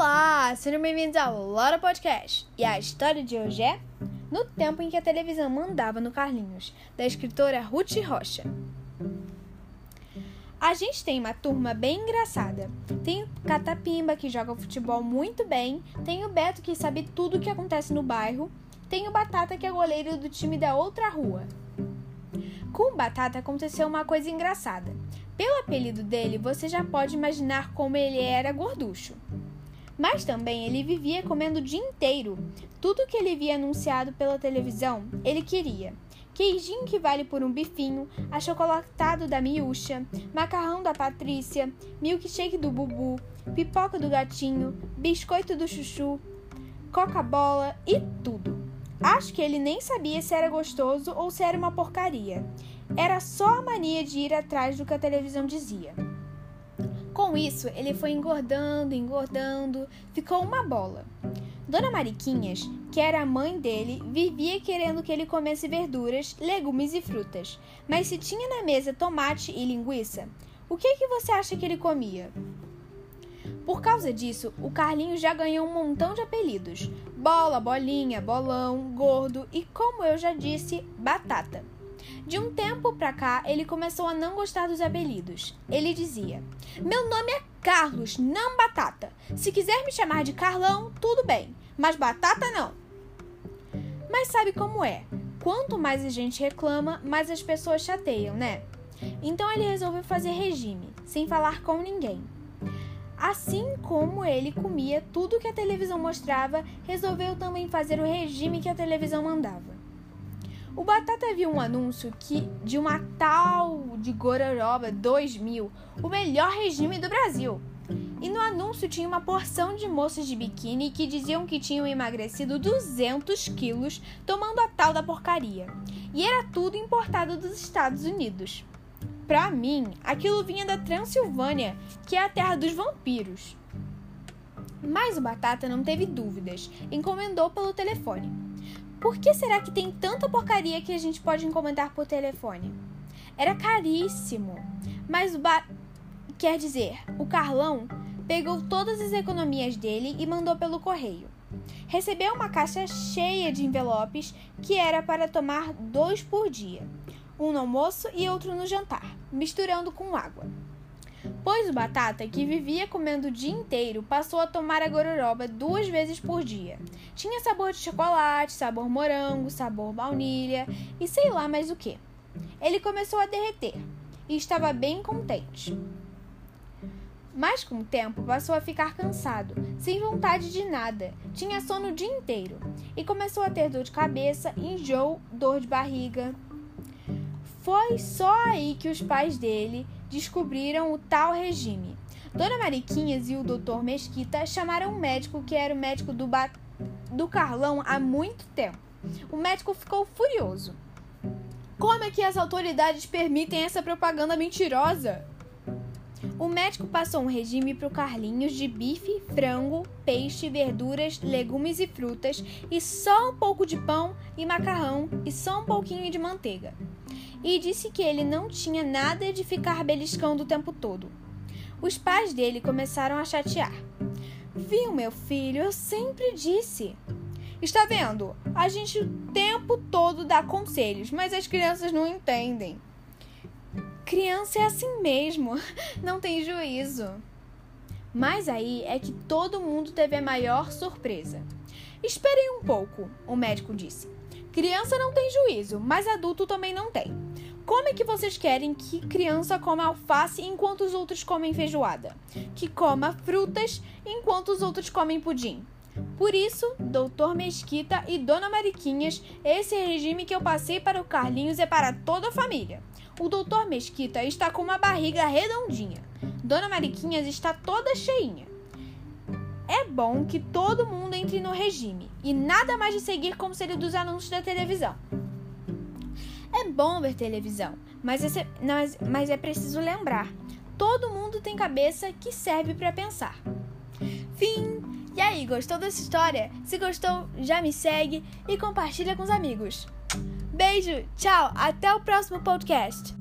Olá, sejam bem-vindos ao Lora Podcast. E a história de hoje é No Tempo em que a Televisão Mandava no Carlinhos, da escritora Ruth Rocha. A gente tem uma turma bem engraçada. Tem o Catapimba, que joga futebol muito bem, tem o Beto, que sabe tudo o que acontece no bairro, tem o Batata, que é goleiro do time da outra rua. Com o Batata aconteceu uma coisa engraçada. Pelo apelido dele, você já pode imaginar como ele era gorducho. Mas também ele vivia comendo o dia inteiro. Tudo que ele via anunciado pela televisão, ele queria. Queijinho que vale por um bifinho, achocolatado da miúcha, macarrão da Patrícia, milkshake do Bubu, pipoca do gatinho, biscoito do chuchu, coca-bola e tudo. Acho que ele nem sabia se era gostoso ou se era uma porcaria. Era só a mania de ir atrás do que a televisão dizia. Com isso, ele foi engordando, engordando, ficou uma bola. Dona Mariquinhas, que era a mãe dele, vivia querendo que ele comesse verduras, legumes e frutas. Mas se tinha na mesa tomate e linguiça, o que, que você acha que ele comia? Por causa disso, o Carlinhos já ganhou um montão de apelidos: bola, bolinha, bolão, gordo e, como eu já disse, batata. De um tempo pra cá, ele começou a não gostar dos apelidos. Ele dizia: Meu nome é Carlos, não Batata. Se quiser me chamar de Carlão, tudo bem, mas Batata não. Mas sabe como é? Quanto mais a gente reclama, mais as pessoas chateiam, né? Então ele resolveu fazer regime, sem falar com ninguém. Assim como ele comia tudo que a televisão mostrava, resolveu também fazer o regime que a televisão mandava. O Batata viu um anúncio que de uma tal de Gororoba 2000, o melhor regime do Brasil. E no anúncio tinha uma porção de moças de biquíni que diziam que tinham emagrecido 200 quilos tomando a tal da porcaria. E era tudo importado dos Estados Unidos. Pra mim, aquilo vinha da Transilvânia, que é a terra dos vampiros. Mas o Batata não teve dúvidas, encomendou pelo telefone. Por que será que tem tanta porcaria que a gente pode encomendar por telefone? Era caríssimo. Mas o ba... quer dizer, o Carlão pegou todas as economias dele e mandou pelo correio. Recebeu uma caixa cheia de envelopes que era para tomar dois por dia, um no almoço e outro no jantar, misturando com água. Pois o Batata, que vivia comendo o dia inteiro, passou a tomar a gororoba duas vezes por dia. Tinha sabor de chocolate, sabor morango, sabor baunilha e sei lá mais o que. Ele começou a derreter e estava bem contente. Mas com o tempo passou a ficar cansado, sem vontade de nada, tinha sono o dia inteiro e começou a ter dor de cabeça, enjoo, dor de barriga. Foi só aí que os pais dele descobriram o tal regime. Dona Mariquinhas e o doutor Mesquita chamaram um médico que era o médico do, ba... do Carlão há muito tempo. O médico ficou furioso. Como é que as autoridades permitem essa propaganda mentirosa? O médico passou um regime para o Carlinhos de bife, frango, peixe, verduras, legumes e frutas e só um pouco de pão e macarrão e só um pouquinho de manteiga e disse que ele não tinha nada de ficar beliscando o tempo todo. Os pais dele começaram a chatear. Viu, meu filho, eu sempre disse. Está vendo? A gente o tempo todo dá conselhos, mas as crianças não entendem. Criança é assim mesmo, não tem juízo. Mas aí é que todo mundo teve a maior surpresa. Esperem um pouco, o médico disse. Criança não tem juízo, mas adulto também não tem. Como é que vocês querem que criança coma alface enquanto os outros comem feijoada? Que coma frutas enquanto os outros comem pudim? Por isso, doutor Mesquita e Dona Mariquinhas, esse regime que eu passei para o Carlinhos é para toda a família. O doutor Mesquita está com uma barriga redondinha. Dona Mariquinhas está toda cheinha. É bom que todo mundo entre no regime e nada mais de seguir conselho dos anúncios da televisão. É bom ver televisão, mas é, mas, mas é preciso lembrar: todo mundo tem cabeça que serve para pensar. Fim! E aí, gostou dessa história? Se gostou, já me segue e compartilha com os amigos. Beijo, tchau, até o próximo podcast.